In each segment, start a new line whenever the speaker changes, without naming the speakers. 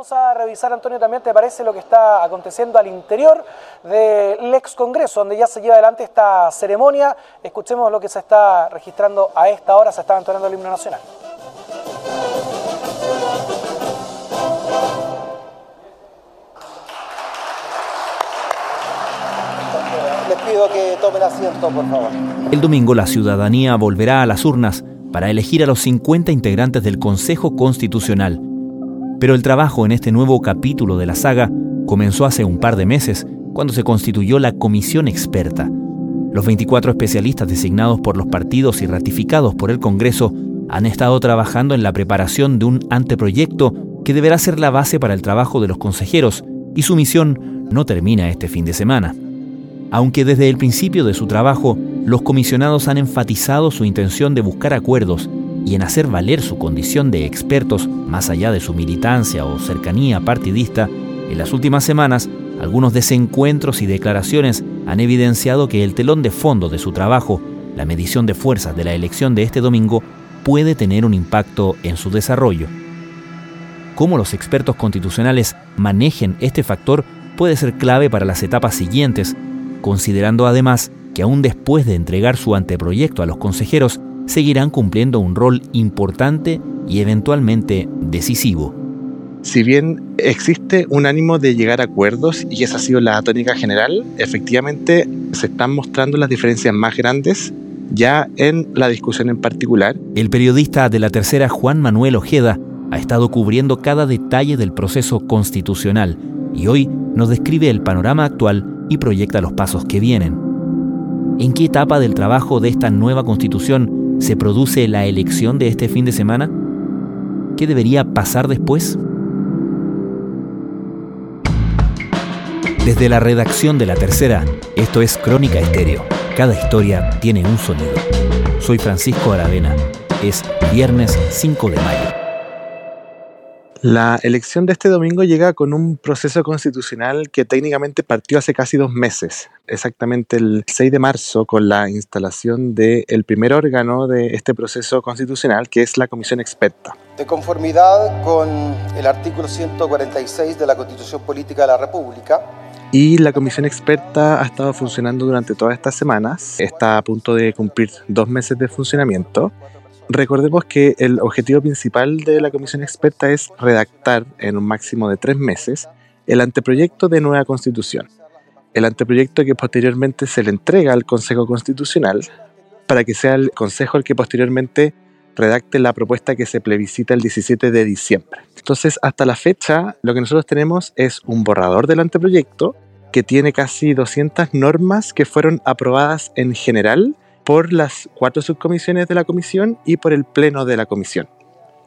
Vamos a revisar, Antonio, también te parece lo que está aconteciendo al interior del ex Congreso, donde ya se lleva adelante esta ceremonia. Escuchemos lo que se está registrando a esta hora, se está entonando el himno nacional.
Les pido que tomen asiento, por favor.
El domingo la ciudadanía volverá a las urnas para elegir a los 50 integrantes del Consejo Constitucional. Pero el trabajo en este nuevo capítulo de la saga comenzó hace un par de meses, cuando se constituyó la comisión experta. Los 24 especialistas designados por los partidos y ratificados por el Congreso han estado trabajando en la preparación de un anteproyecto que deberá ser la base para el trabajo de los consejeros, y su misión no termina este fin de semana. Aunque desde el principio de su trabajo, los comisionados han enfatizado su intención de buscar acuerdos y en hacer valer su condición de expertos más allá de su militancia o cercanía partidista, en las últimas semanas algunos desencuentros y declaraciones han evidenciado que el telón de fondo de su trabajo, la medición de fuerzas de la elección de este domingo, puede tener un impacto en su desarrollo. Cómo los expertos constitucionales manejen este factor puede ser clave para las etapas siguientes considerando además que aún después de entregar su anteproyecto a los consejeros, seguirán cumpliendo un rol importante y eventualmente decisivo.
Si bien existe un ánimo de llegar a acuerdos y esa ha sido la tónica general, efectivamente se están mostrando las diferencias más grandes ya en la discusión en particular.
El periodista de la tercera Juan Manuel Ojeda ha estado cubriendo cada detalle del proceso constitucional y hoy nos describe el panorama actual y proyecta los pasos que vienen. ¿En qué etapa del trabajo de esta nueva constitución se produce la elección de este fin de semana? ¿Qué debería pasar después? Desde la redacción de La Tercera, esto es Crónica Estéreo. Cada historia tiene un sonido. Soy Francisco Aravena. Es viernes 5 de mayo.
La elección de este domingo llega con un proceso constitucional que técnicamente partió hace casi dos meses, exactamente el 6 de marzo, con la instalación del primer órgano de este proceso constitucional, que es la Comisión Experta.
De conformidad con el artículo 146 de la Constitución Política de la República,
y la comisión experta ha estado funcionando durante todas estas semanas, está a punto de cumplir dos meses de funcionamiento Recordemos que el objetivo principal de la comisión experta es redactar en un máximo de tres meses el anteproyecto de nueva constitución. El anteproyecto que posteriormente se le entrega al Consejo Constitucional para que sea el Consejo el que posteriormente redacte la propuesta que se plebiscita el 17 de diciembre. Entonces, hasta la fecha, lo que nosotros tenemos es un borrador del anteproyecto que tiene casi 200 normas que fueron aprobadas en general por las cuatro subcomisiones de la comisión y por el pleno de la comisión.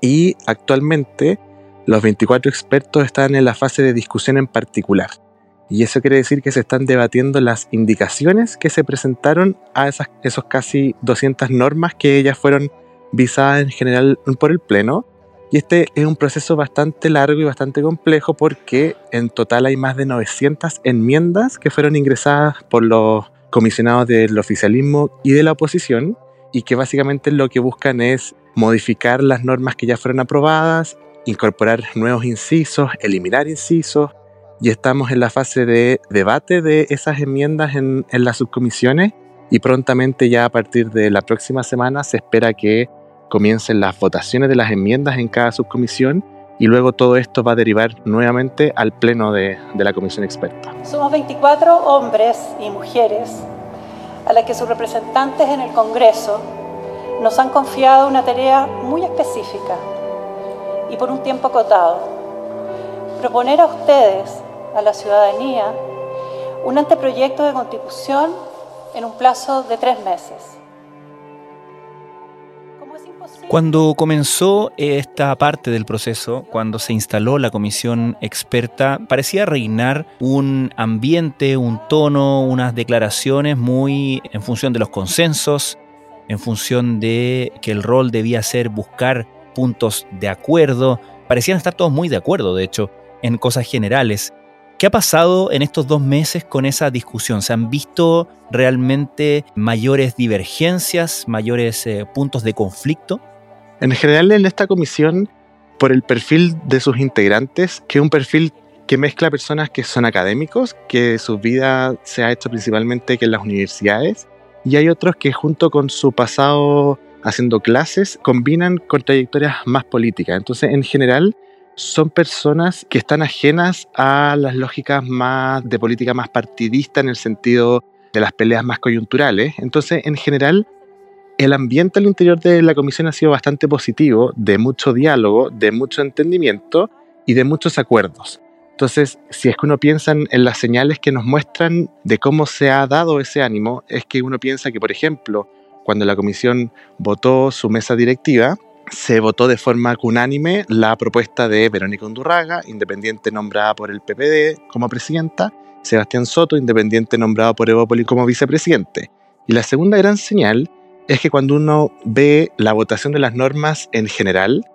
Y actualmente los 24 expertos están en la fase de discusión en particular. Y eso quiere decir que se están debatiendo las indicaciones que se presentaron a esas, esos casi 200 normas que ellas fueron visadas en general por el Pleno. Y este es un proceso bastante largo y bastante complejo porque en total hay más de 900 enmiendas que fueron ingresadas por los comisionados del oficialismo y de la oposición y que básicamente lo que buscan es modificar las normas que ya fueron aprobadas, incorporar nuevos incisos, eliminar incisos y estamos en la fase de debate de esas enmiendas en, en las subcomisiones y prontamente ya a partir de la próxima semana se espera que comiencen las votaciones de las enmiendas en cada subcomisión y luego todo esto va a derivar nuevamente al pleno de, la comisión experta.
Somos 24 hombres y mujeres a las que sus representantes en el Congreso nos han confiado una tarea muy específica y por un tiempo acotado. Proponer a ustedes, a la ciudadanía, un anteproyecto de constitución en un plazo de tres meses
cuando comenzó esta parte del proceso, cuando se instaló la comisión experta, parecía reinar un ambiente, un tono, unas declaraciones muy en función de los consensos, en función de que el rol debía ser buscar puntos de acuerdo. Parecían estar todos muy de acuerdo, de hecho, en cosas generales. ¿Qué ha pasado en estos dos meses con esa discusión? ¿Se han visto realmente mayores divergencias, mayores eh, puntos de conflicto?
En general, en esta comisión, por el perfil de sus integrantes, que es un perfil que mezcla personas que son académicos, que su vida se ha hecho principalmente en las universidades, y hay otros que junto con su pasado haciendo clases combinan con trayectorias más políticas. Entonces, en general, son personas que están ajenas a las lógicas más de política más partidista en el sentido de las peleas más coyunturales. Entonces, en general, el ambiente al interior de la comisión ha sido bastante positivo, de mucho diálogo, de mucho entendimiento y de muchos acuerdos. Entonces, si es que uno piensa en las señales que nos muestran de cómo se ha dado ese ánimo, es que uno piensa que, por ejemplo, cuando la comisión votó su mesa directiva, se votó de forma unánime la propuesta de Verónica Undurraga, independiente nombrada por el PPD como presidenta, Sebastián Soto, independiente nombrado por Evópoli como vicepresidente. Y la segunda gran señal es que cuando uno ve la votación de las normas en general,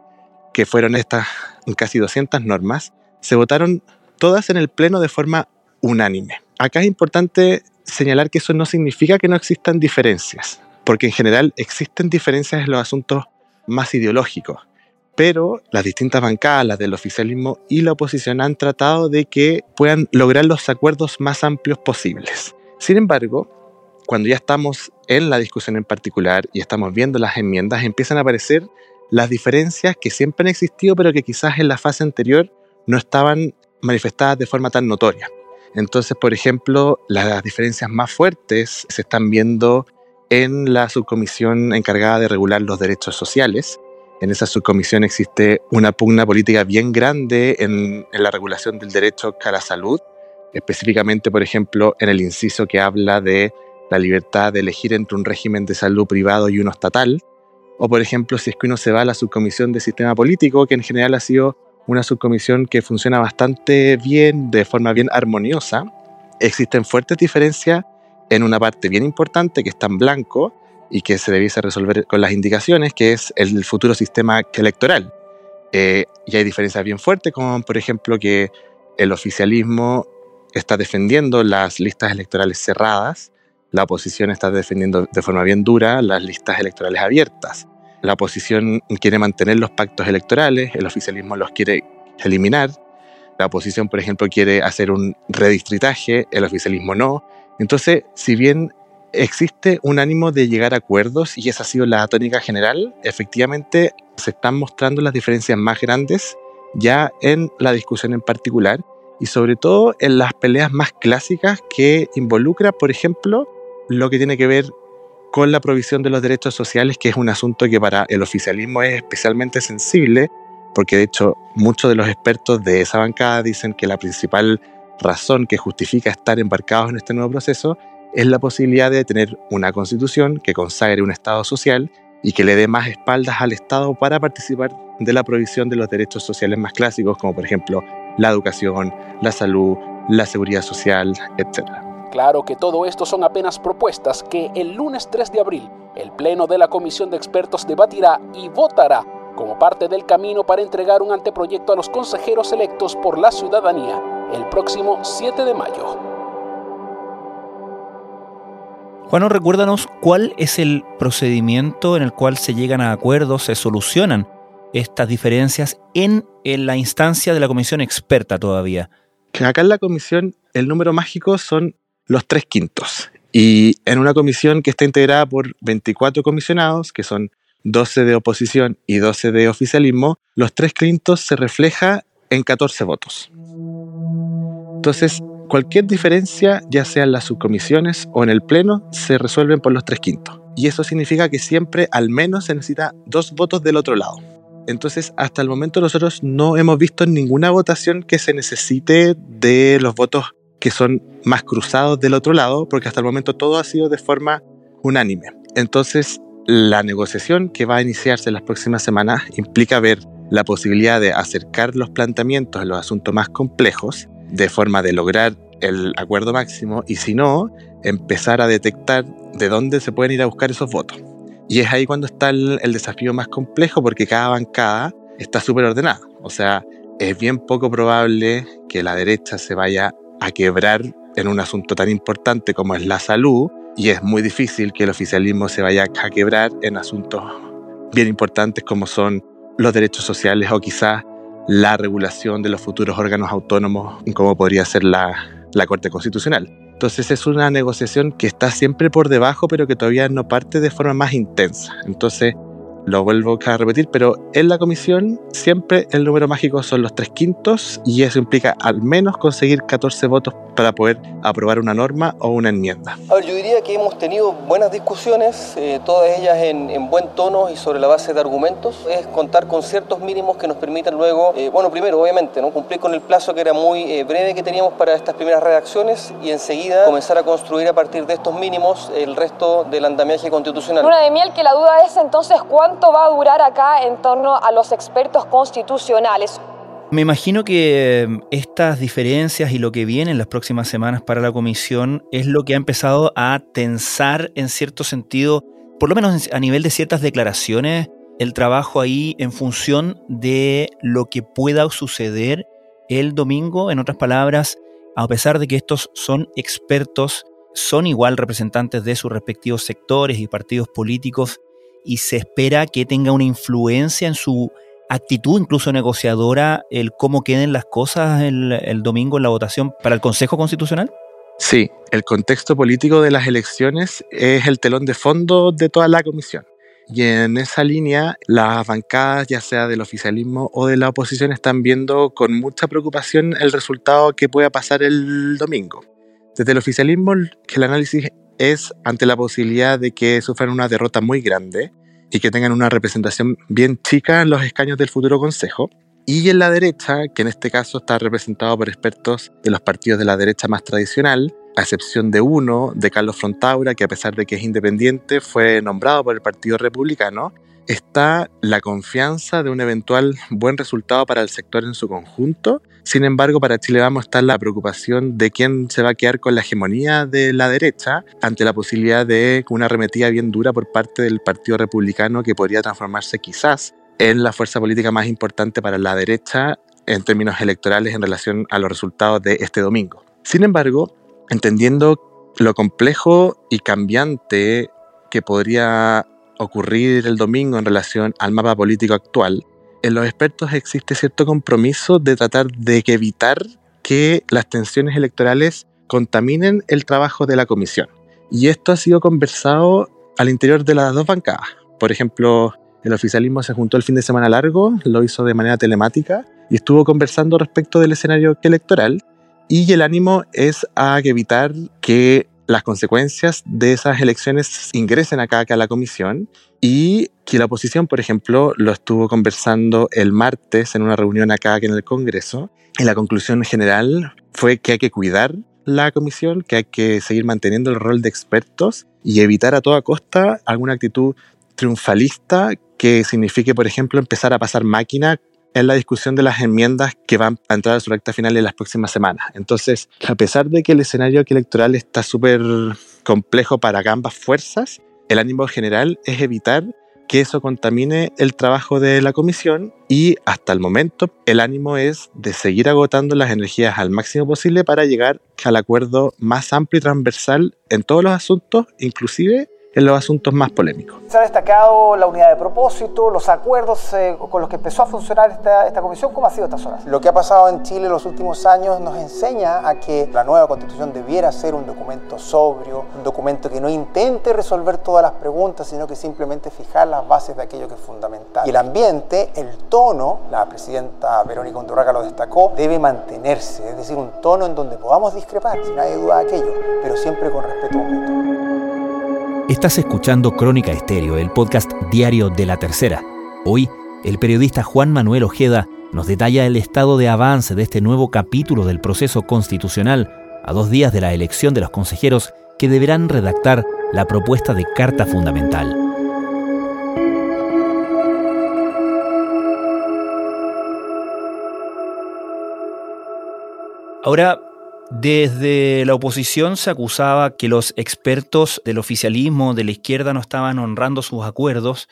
que fueron estas casi 200 normas, se votaron todas en el Pleno de forma unánime. Acá es importante señalar que eso no significa que no existan diferencias, porque en general existen diferencias en los asuntos más ideológicos, pero las distintas bancadas, las del oficialismo y la oposición han tratado de que puedan lograr los acuerdos más amplios posibles. Sin embargo, cuando ya estamos en la discusión en particular y estamos viendo las enmiendas, empiezan a aparecer las diferencias que siempre han existido, pero que quizás en la fase anterior no estaban manifestadas de forma tan notoria. Entonces, por ejemplo, las diferencias más fuertes se están viendo en la subcomisión encargada de regular los derechos sociales. En esa subcomisión existe una pugna política bien grande en, la regulación del derecho a la salud, específicamente, por ejemplo, en el inciso que habla de la libertad de elegir entre un régimen de salud privado y uno estatal, o por ejemplo, si es que uno se va a la subcomisión de sistema político, que en general ha sido una subcomisión que funciona bastante bien, de forma bien armoniosa, existen fuertes diferencias en una parte bien importante que está en blanco y que se debiese resolver con las indicaciones, que es el futuro sistema electoral. Eh, y hay diferencias bien fuertes, como por ejemplo que el oficialismo está defendiendo las listas electorales cerradas, la oposición está defendiendo de forma bien dura las listas electorales abiertas. La oposición quiere mantener los pactos electorales, el oficialismo los quiere eliminar. La oposición, por ejemplo, quiere hacer un redistritaje, el oficialismo no. Entonces, si bien existe un ánimo de llegar a acuerdos y esa ha sido la tónica general, efectivamente se están mostrando las diferencias más grandes ya en la discusión en particular y sobre todo en las peleas más clásicas que involucra, por ejemplo, lo que tiene que ver con la provisión de los derechos sociales, que es un asunto que para el oficialismo es especialmente sensible, porque de hecho muchos de los expertos de esa bancada dicen que la principal razón que justifica estar embarcados en este nuevo proceso es la posibilidad de tener una constitución que consagre un Estado social y que le dé más espaldas al Estado para participar de la provisión de los derechos sociales más clásicos, como por ejemplo la educación, la salud, la seguridad social, etc.
Claro que todo esto son apenas propuestas que el lunes 3 de abril el Pleno de la Comisión de Expertos debatirá y votará como parte del camino para entregar un anteproyecto a los consejeros electos por la ciudadanía el próximo 7 de mayo.
Juan, recuérdanos cuál es el procedimiento en el cual se llegan a acuerdos, se solucionan estas diferencias en, en la instancia de la comisión experta todavía.
Acá en la comisión el número mágico son los tres quintos. Y en una comisión que está integrada por 24 comisionados, que son 12 de oposición y 12 de oficialismo, los tres quintos se refleja en 14 votos. Entonces, cualquier diferencia, ya sea en las subcomisiones o en el Pleno, se resuelven por los tres quintos. Y eso significa que siempre al menos se necesita dos votos del otro lado. Entonces, hasta el momento nosotros no hemos visto ninguna votación que se necesite de los votos que son más cruzados del otro lado, porque hasta el momento todo ha sido de forma unánime. Entonces, la negociación que va a iniciarse en las próximas semanas implica ver la posibilidad de acercar los planteamientos en los asuntos más complejos, de forma de lograr el acuerdo máximo, y si no, empezar a detectar de dónde se pueden ir a buscar esos votos. Y es ahí cuando está el, desafío más complejo, porque cada bancada está súper ordenada. O sea, es bien poco probable que la derecha se vaya a quebrar en un asunto tan importante como es la salud y es muy difícil que el oficialismo se vaya a quebrar en asuntos bien importantes como son los derechos sociales o quizás la regulación de los futuros órganos autónomos, como podría ser la, la Corte Constitucional. Entonces es una negociación que está siempre por debajo, pero que todavía no parte de forma más intensa. Entonces lo vuelvo a repetir, pero en la comisión siempre el número mágico son los tres quintos y eso implica al menos conseguir 14 votos para poder aprobar una norma o una enmienda.
A ver, yo diría que hemos tenido buenas discusiones, eh, todas ellas en, buen tono y sobre la base de argumentos. Es contar con ciertos mínimos que nos permitan luego, eh, bueno, primero, obviamente, ¿no? cumplir con el plazo que era muy eh, breve que teníamos para estas primeras redacciones y enseguida comenzar a construir a partir de estos mínimos el resto del andamiaje constitucional.
Luna de miel, que la duda es entonces cuánto va a durar acá en torno a los expertos constitucionales.
Me imagino que em, estas diferencias y lo que viene en las próximas semanas para la comisión es lo que ha empezado a tensar en cierto sentido, por lo menos a nivel de ciertas declaraciones, el trabajo ahí en función de lo que pueda suceder el domingo. En otras palabras, a pesar de que estos son expertos, son igual representantes de sus respectivos sectores y partidos políticos y se espera que tenga una influencia en su actitud incluso negociadora el cómo queden las cosas el, domingo en la votación para el Consejo Constitucional?
Sí, el contexto político de las elecciones es el telón de fondo de toda la comisión. Y en esa línea, las bancadas, ya sea del oficialismo o de la oposición, están viendo con mucha preocupación el resultado que pueda pasar el domingo. Desde el oficialismo, que el análisis es ante la posibilidad de que sufran una derrota muy grande, y que tengan una representación bien chica en los escaños del futuro Consejo. Y en la derecha, que en este caso está representado por expertos de los partidos de la derecha más tradicional, a excepción de uno, de Carlos Frontaura, que a pesar de que es independiente, fue nombrado por el Partido Republicano, está la confianza de un eventual buen resultado para el sector en su conjunto. Sin embargo, para Chile Vamos está la preocupación de quién se va a quedar con la hegemonía de la derecha ante la posibilidad de una arremetida bien dura por parte del Partido Republicano que podría transformarse quizás en la fuerza política más importante para la derecha en términos electorales en relación a los resultados de este domingo. Sin embargo, entendiendo lo complejo y cambiante que podría ocurrir el domingo en relación al mapa político actual, en los expertos existe cierto compromiso de tratar de evitar que las tensiones electorales contaminen el trabajo de la comisión. Y esto ha sido conversado al interior de las dos bancadas. Por ejemplo, el oficialismo se juntó el fin de semana largo, lo hizo de manera telemática y estuvo conversando respecto del escenario electoral. Y el ánimo es a evitar que las consecuencias de esas elecciones ingresen acá, acá a la comisión y que la oposición, por ejemplo, lo estuvo conversando el martes en una reunión acá, en el Congreso y la conclusión general fue que hay que cuidar la comisión, que hay que seguir manteniendo el rol de expertos y evitar a toda costa alguna actitud triunfalista que signifique, por ejemplo, empezar a pasar máquina en la discusión de las enmiendas que van a entrar a su recta final en las próximas semanas. Entonces, a pesar de que el escenario electoral está súper complejo para ambas fuerzas, el ánimo general es evitar que eso contamine el trabajo de la comisión y hasta el momento el ánimo es de seguir agotando las energías al máximo posible para llegar al acuerdo más amplio y transversal en todos los asuntos, inclusive en los asuntos más polémicos.
Se ha destacado la unidad de propósito, los acuerdos eh, con los que empezó a funcionar esta, esta comisión. ¿Cómo ha sido estas horas?
Lo que ha pasado en Chile en los últimos años nos enseña a que la nueva constitución debiera ser un documento sobrio, un documento que no intente resolver todas las preguntas, sino que simplemente fijar las bases de aquello que es fundamental. Y el ambiente, el tono, la presidenta Verónica Undurraga lo destacó, debe mantenerse, es decir, un tono en donde podamos discrepar, si no hay duda de aquello, pero siempre con respeto mutuo.
Estás escuchando Crónica Estéreo, el podcast diario de la tercera. Hoy, el periodista Juan Manuel Ojeda nos detalla el estado de avance de este nuevo capítulo del proceso constitucional a dos días de la elección de los consejeros que deberán redactar la propuesta de Carta Fundamental. Ahora, desde la oposición se acusaba que los expertos del oficialismo de la izquierda no estaban honrando sus acuerdos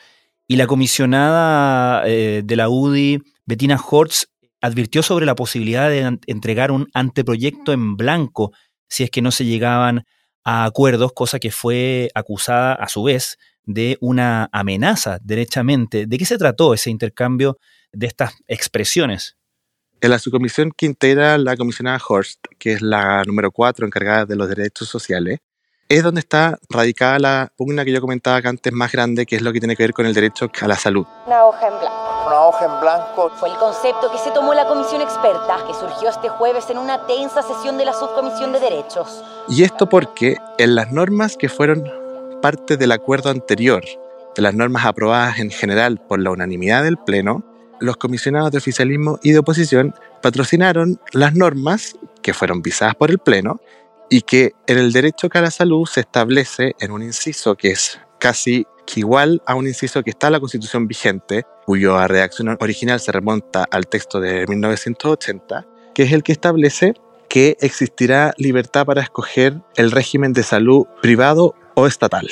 y la comisionada eh, de la UDI, Bettina Hortz, advirtió sobre la posibilidad de entregar un anteproyecto en blanco si es que no se llegaban a acuerdos, cosa que fue acusada a su vez de una amenaza, derechamente. ¿De qué se trató ese intercambio de estas expresiones?
En la subcomisión que integra la comisionada Horst, que es la número 4 encargada de los derechos sociales, es donde está radicada la pugna que yo comentaba antes más grande, que es lo que tiene que ver con el derecho a la salud.
Una hoja en blanco.
Una hoja en blanco.
Fue el concepto que se tomó la comisión experta, que surgió este jueves en una tensa sesión de la subcomisión de derechos.
Y esto porque en las normas que fueron parte del acuerdo anterior, de las normas aprobadas en general por la unanimidad del Pleno, los comisionados de oficialismo y de oposición patrocinaron las normas que fueron visadas por el Pleno y que en el derecho a la salud se establece en un inciso que es casi igual a un inciso que está en la Constitución vigente, cuya redacción original se remonta al texto de 1980, que es el que establece que existirá libertad para escoger el régimen de salud privado o estatal.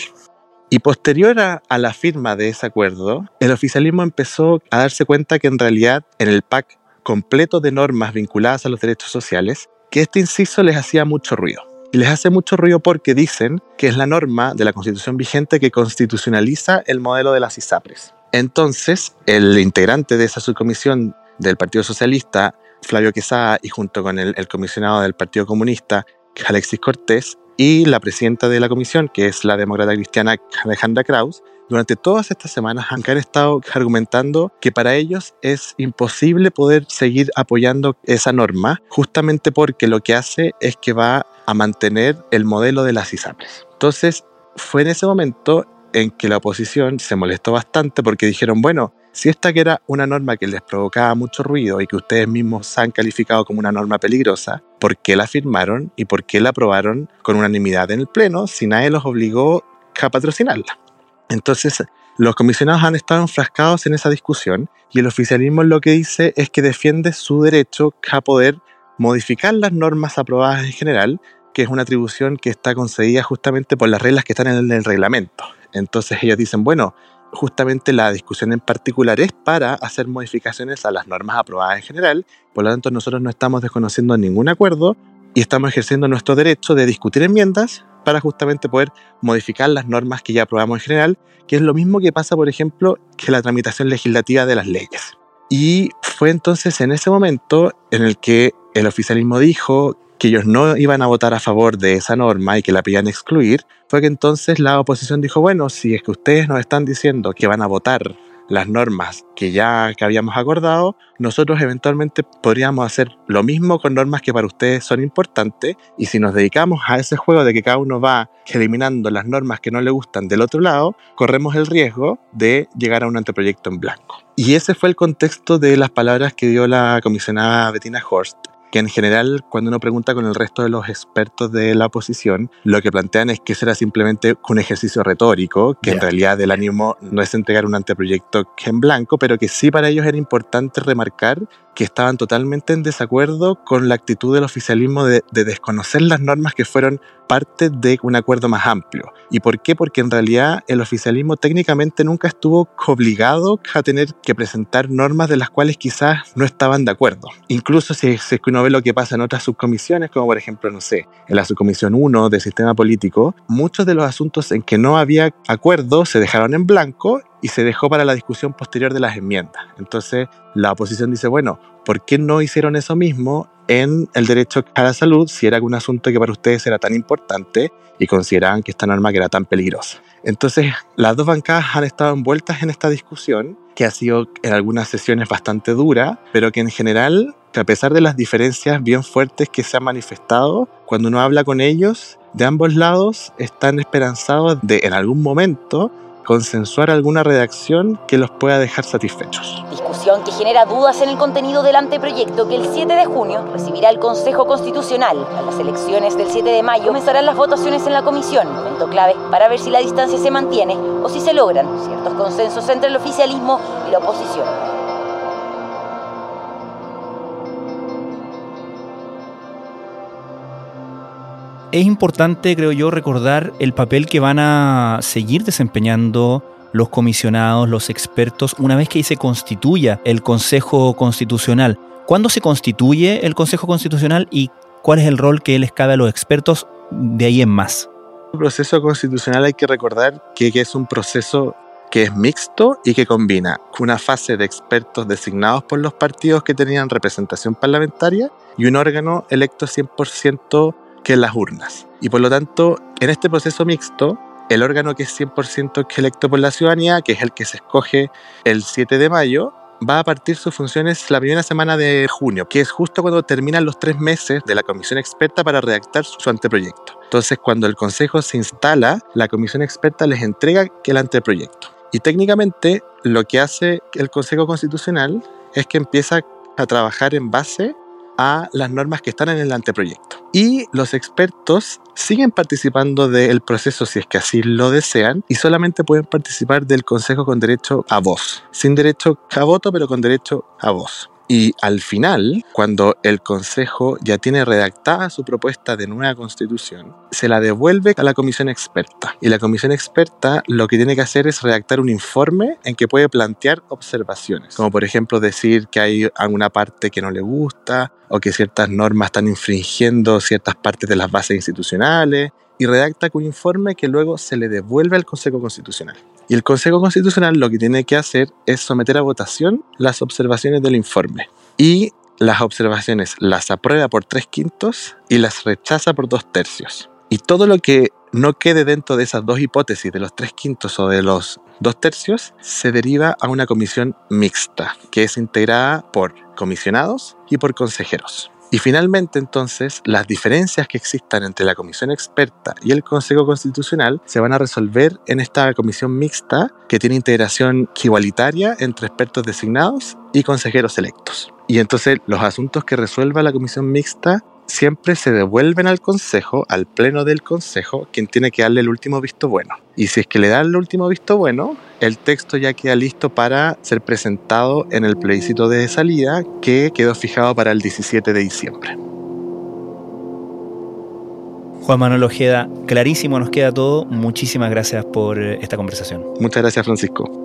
Y posterior a, la firma de ese acuerdo, el oficialismo empezó a darse cuenta que en realidad en el PAC completo de normas vinculadas a los derechos sociales que este inciso les hacía mucho ruido. Y les hace mucho ruido porque dicen que es la norma de la constitución vigente que constitucionaliza el modelo de las ISAPRES. Entonces, el integrante de esa subcomisión del Partido Socialista, Flavio Quesada, y junto con el, el comisionado del Partido Comunista, Alexis Cortés, y la presidenta de la comisión, que es la demócrata cristiana Alejandra Kraus, durante todas estas semanas han estado argumentando que para ellos es imposible poder seguir apoyando esa norma, justamente porque lo que hace es que va a mantener el modelo de las ISAPRES. Entonces, fue en ese momento en que la oposición se molestó bastante porque dijeron, bueno, si esta que era una norma que les provocaba mucho ruido y que ustedes mismos han calificado como una norma peligrosa, ¿por qué la firmaron y por qué la aprobaron con unanimidad en el Pleno si nadie los obligó a patrocinarla? Entonces, los comisionados han estado enfrascados en esa discusión y el oficialismo lo que dice es que defiende su derecho a poder modificar las normas aprobadas en general, que es una atribución que está concedida justamente por las reglas que están en el reglamento. Entonces ellos dicen, bueno, justamente la discusión en particular es para hacer modificaciones a las normas aprobadas en general, por lo tanto nosotros no estamos desconociendo ningún acuerdo y estamos ejerciendo nuestro derecho de discutir enmiendas para justamente poder modificar las normas que ya aprobamos en general, que es lo mismo que pasa, por ejemplo, que la tramitación legislativa de las leyes. Y fue entonces en ese momento en el que el oficialismo dijo que ellos no iban a votar a favor de esa norma y que la pedían excluir, fue que entonces la oposición dijo, bueno, si es que ustedes nos están diciendo que van a votar las normas que ya que habíamos acordado, nosotros eventualmente podríamos hacer lo mismo con normas que para ustedes son importantes y si nos dedicamos a ese juego de que cada uno va eliminando las normas que no le gustan del otro lado, corremos el riesgo de llegar a un anteproyecto en blanco. Y ese fue el contexto de las palabras que dio la comisionada Bettina Horst que en general cuando uno pregunta con el resto de los expertos de la oposición, lo que plantean es que será simplemente un ejercicio retórico, que en realidad el ánimo no es entregar un anteproyecto en blanco, pero que sí para ellos era importante remarcar que estaban totalmente en desacuerdo con la actitud del oficialismo de, de, desconocer las normas que fueron parte de un acuerdo más amplio. ¿Y por qué? Porque en realidad el oficialismo técnicamente nunca estuvo obligado a tener que presentar normas de las cuales quizás no estaban de acuerdo. Incluso si, si uno ve lo que pasa en otras subcomisiones, como por ejemplo, no sé, en la subcomisión 1 de sistema político, muchos de los asuntos en que no había acuerdo se dejaron en blanco y se dejó para la discusión posterior de las enmiendas. Entonces, la oposición dice, bueno, ¿por qué no hicieron eso mismo en el derecho a la salud si era un asunto que para ustedes era tan importante y consideraban que esta norma era tan peligrosa? Entonces, las dos bancadas han estado envueltas en esta discusión, que ha sido en algunas sesiones bastante dura, pero que en general, que a pesar de las diferencias bien fuertes que se han manifestado, cuando uno habla con ellos, de ambos lados están esperanzados de en algún momento consensuar alguna redacción que los pueda dejar satisfechos.
Discusión que genera dudas en el contenido del anteproyecto que el 7 de junio recibirá el Consejo Constitucional. A las elecciones del 7 de mayo comenzarán las votaciones en la comisión, momento clave para ver si la distancia se mantiene o si se logran ciertos consensos entre el oficialismo y la oposición.
Es importante, creo yo, recordar el papel que van a seguir desempeñando los comisionados, los expertos, una vez que se constituya el Consejo Constitucional. ¿Cuándo se constituye el Consejo Constitucional y cuál es el rol que les cabe a los expertos de ahí en más?
proceso constitucional hay que recordar que, que es un proceso que es mixto y que combina una fase de expertos designados por los partidos que tenían representación parlamentaria y un órgano electo 100% que es las urnas. Y por lo tanto, en este proceso mixto, el órgano que es 100% electo por la ciudadanía, que es el que se escoge el 7 de mayo, va a partir sus funciones la primera semana de junio, que es justo cuando terminan los tres meses de la comisión experta para redactar su anteproyecto. Entonces, cuando el Consejo se instala, la comisión experta les entrega el anteproyecto. Y técnicamente, lo que hace el Consejo Constitucional es que empieza a trabajar en base a las normas que están en el anteproyecto. Y los expertos siguen participando del proceso si es que así lo desean y solamente pueden participar del Consejo con derecho a voz, sin derecho a voto, pero con derecho a voz. Y al final, cuando el Consejo ya tiene redactada su propuesta de nueva constitución, se la devuelve a la comisión experta. Y la comisión experta lo que tiene que hacer es redactar un informe en que puede plantear observaciones, como por ejemplo decir que hay alguna parte que no le gusta o que ciertas normas están infringiendo ciertas partes de las bases institucionales y redacta un informe que luego se le devuelve al Consejo Constitucional. Y el Consejo Constitucional lo que tiene que hacer es someter a votación las observaciones del informe. Y las observaciones las aprueba por tres quintos y las rechaza por dos tercios. Y todo lo que no quede dentro de esas dos hipótesis de los tres quintos o de los dos tercios se deriva a una comisión mixta, que es integrada por comisionados y por consejeros. Y finalmente, entonces, las diferencias que existan entre la comisión experta y el Consejo Constitucional se van a resolver en esta comisión mixta que tiene integración igualitaria entre expertos designados y consejeros electos. Y entonces los asuntos que resuelva la comisión mixta siempre se devuelven al Consejo, al Pleno del Consejo, quien tiene que darle el último visto bueno. Y si es que le da el último visto bueno, el texto ya queda listo para ser presentado en el plebiscito de salida que quedó fijado para el 17 de diciembre.
Juan Manuel Ojeda, clarísimo nos queda todo. Muchísimas gracias por esta conversación.
Muchas gracias, Francisco.